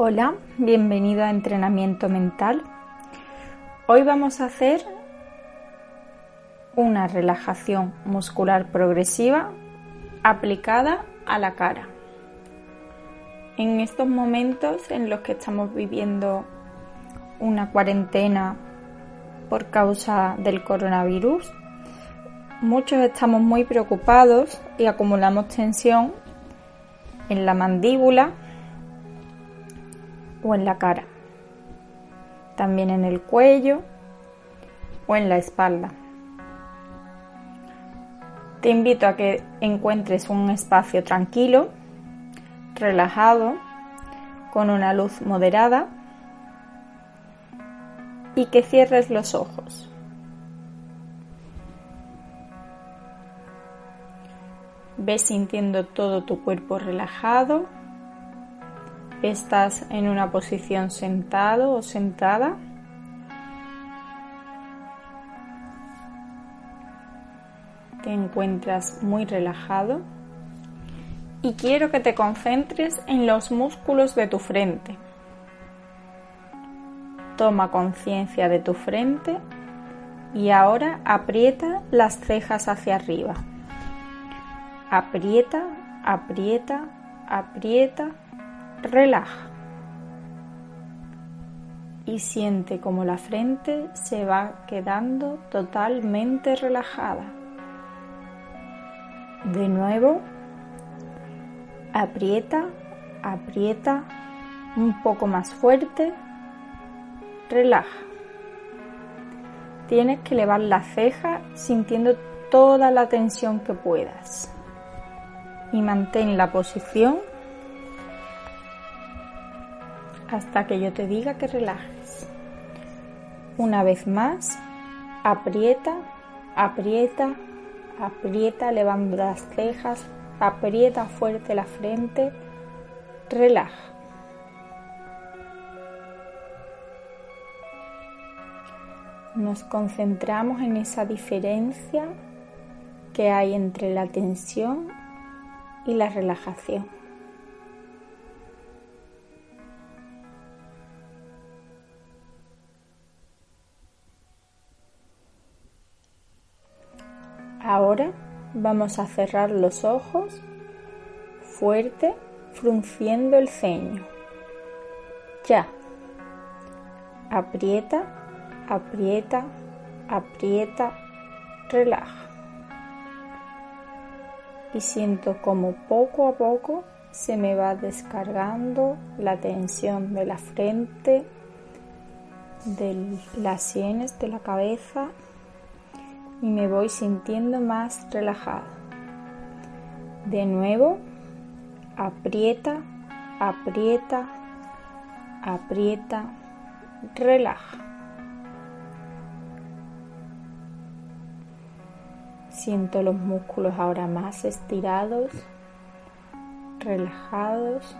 Hola, bienvenido a Entrenamiento Mental. Hoy vamos a hacer una relajación muscular progresiva aplicada a la cara. En estos momentos en los que estamos viviendo una cuarentena por causa del coronavirus, muchos estamos muy preocupados y acumulamos tensión en la mandíbula o en la cara, también en el cuello o en la espalda. Te invito a que encuentres un espacio tranquilo, relajado, con una luz moderada y que cierres los ojos. Ves sintiendo todo tu cuerpo relajado Estás en una posición sentado o sentada. Te encuentras muy relajado y quiero que te concentres en los músculos de tu frente. Toma conciencia de tu frente y ahora aprieta las cejas hacia arriba. Aprieta, aprieta, aprieta relaja y siente como la frente se va quedando totalmente relajada. De nuevo, aprieta, aprieta un poco más fuerte, relaja. Tienes que elevar la ceja sintiendo toda la tensión que puedas y mantén la posición hasta que yo te diga que relajes. Una vez más, aprieta, aprieta, aprieta, levando las cejas, aprieta fuerte la frente, relaja. Nos concentramos en esa diferencia que hay entre la tensión y la relajación. Ahora vamos a cerrar los ojos fuerte, frunciendo el ceño. Ya. Aprieta, aprieta, aprieta, relaja. Y siento como poco a poco se me va descargando la tensión de la frente, de las sienes, de la cabeza y me voy sintiendo más relajada. De nuevo, aprieta, aprieta, aprieta, relaja. Siento los músculos ahora más estirados, relajados.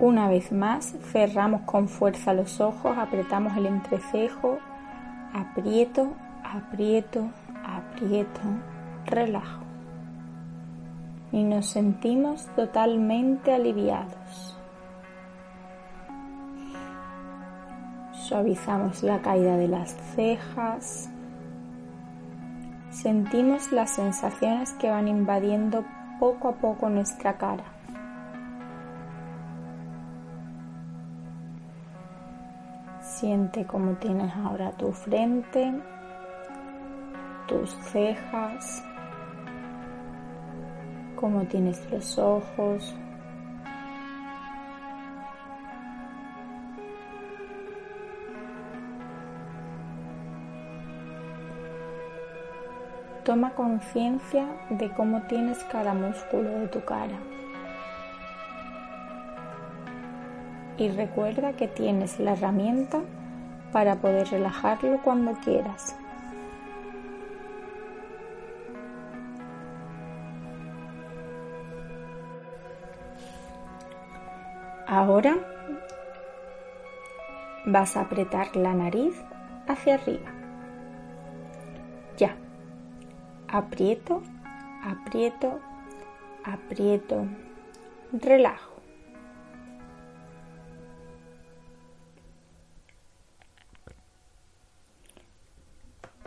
Una vez más, cerramos con fuerza los ojos, apretamos el entrecejo aprieto, aprieto, aprieto, relajo. Y nos sentimos totalmente aliviados. Suavizamos la caída de las cejas. Sentimos las sensaciones que van invadiendo poco a poco nuestra cara. Siente cómo tienes ahora tu frente tus cejas, cómo tienes los ojos. Toma conciencia de cómo tienes cada músculo de tu cara. Y recuerda que tienes la herramienta para poder relajarlo cuando quieras. Ahora vas a apretar la nariz hacia arriba. Ya. Aprieto, aprieto, aprieto, relajo.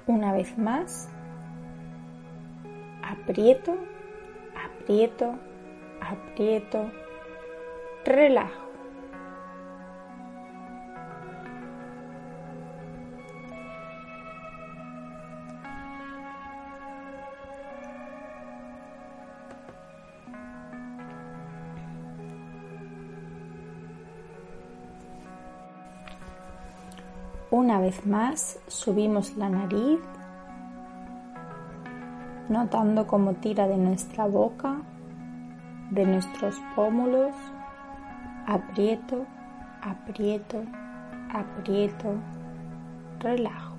Una vez más, aprieto, aprieto, aprieto, relajo. Vez más subimos la nariz, notando cómo tira de nuestra boca, de nuestros pómulos, aprieto, aprieto, aprieto, relajo.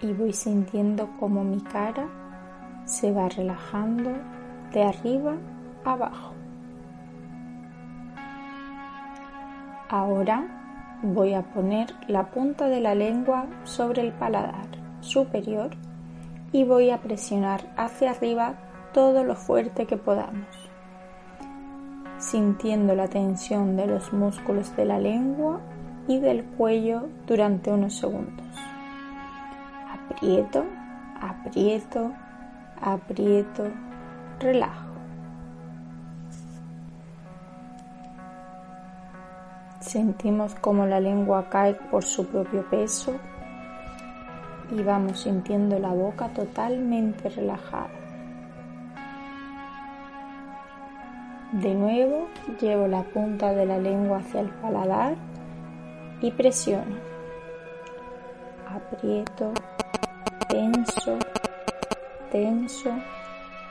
Y voy sintiendo cómo mi cara se va relajando de arriba a abajo. Ahora voy a poner la punta de la lengua sobre el paladar superior y voy a presionar hacia arriba todo lo fuerte que podamos, sintiendo la tensión de los músculos de la lengua y del cuello durante unos segundos. Aprieto, aprieto, aprieto, relajo. Sentimos como la lengua cae por su propio peso y vamos sintiendo la boca totalmente relajada. De nuevo llevo la punta de la lengua hacia el paladar y presiono. Aprieto, tenso, tenso,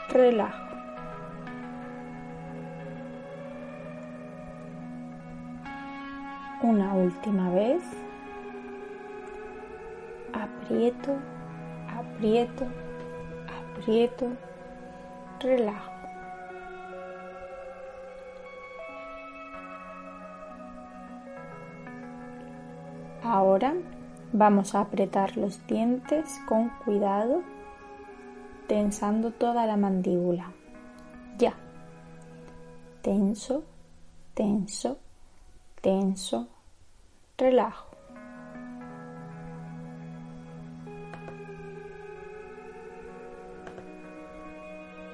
relajo. Una última vez. Aprieto, aprieto, aprieto, relajo. Ahora vamos a apretar los dientes con cuidado, tensando toda la mandíbula. Ya. Tenso, tenso, tenso, relajo.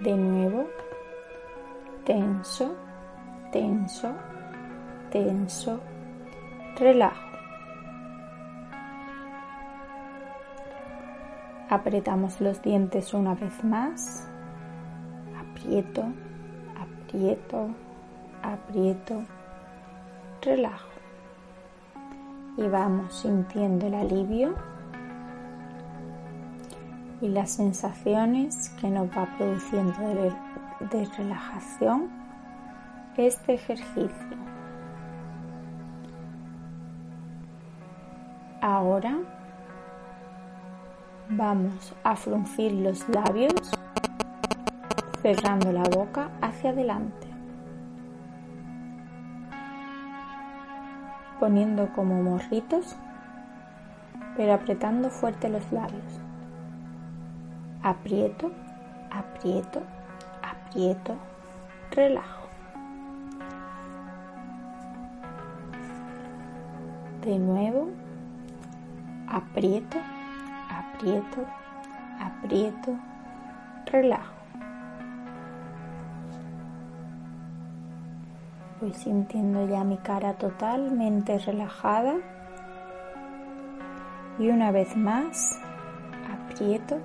De nuevo, tenso, tenso, tenso, relajo. Apretamos los dientes una vez más. Aprieto, aprieto, aprieto relajo. Y vamos sintiendo el alivio y las sensaciones que nos va produciendo de, relajación este ejercicio. Ahora vamos a fruncir los labios cerrando la boca hacia adelante. Poniendo como morritos, pero apretando fuerte los labios. Aprieto, aprieto, aprieto, relajo. De nuevo, aprieto, aprieto, aprieto, relajo. Voy sintiendo ya mi cara totalmente relajada Y una vez más, aprieto,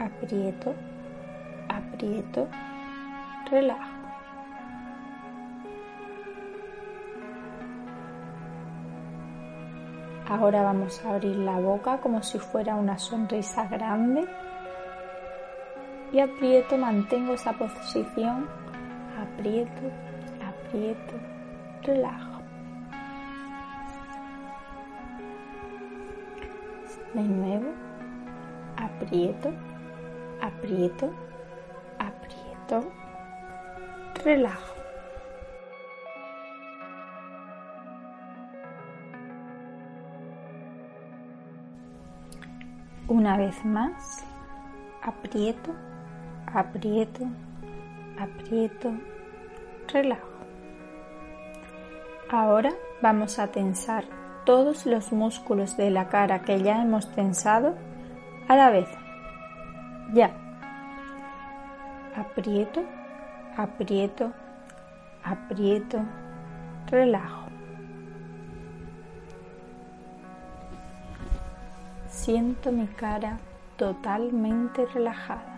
aprieto, aprieto, relajo. Ahora vamos a abrir la boca como si fuera una sonrisa grande y aprieto, mantengo esa posición, aprieto, relajo. De nuevo, aprieto, aprieto, aprieto, relajo. Una vez más, aprieto, aprieto, aprieto, relajo. Ahora vamos a tensar todos los músculos de la cara que ya hemos tensado a la vez. Ya. Aprieto, aprieto, aprieto, relajo. Siento mi cara totalmente relajada.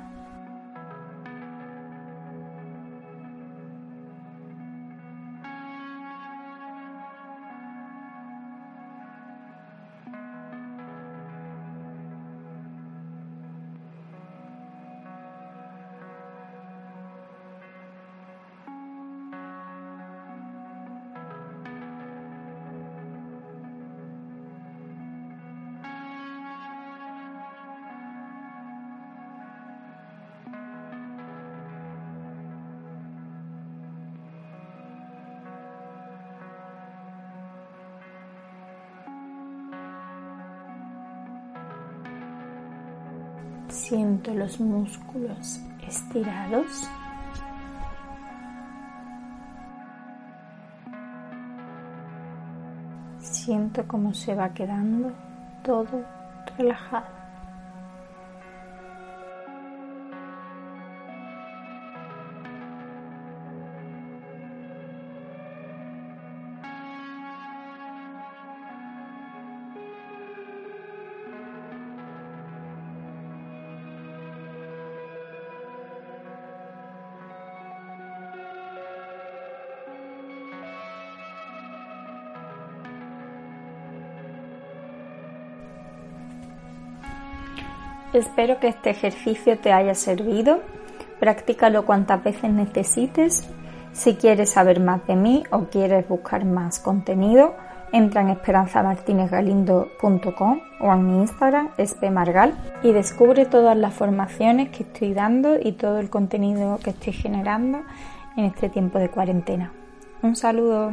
Siento los músculos estirados. Siento cómo se va quedando todo relajado. Espero que este ejercicio te haya servido. Practícalo cuantas veces necesites. Si quieres saber más de mí o quieres buscar más contenido, entra en esperanzamartinezgalindo.com o en mi Instagram, espemargal, y descubre todas las formaciones que estoy dando y todo el contenido que estoy generando en este tiempo de cuarentena. Un saludo.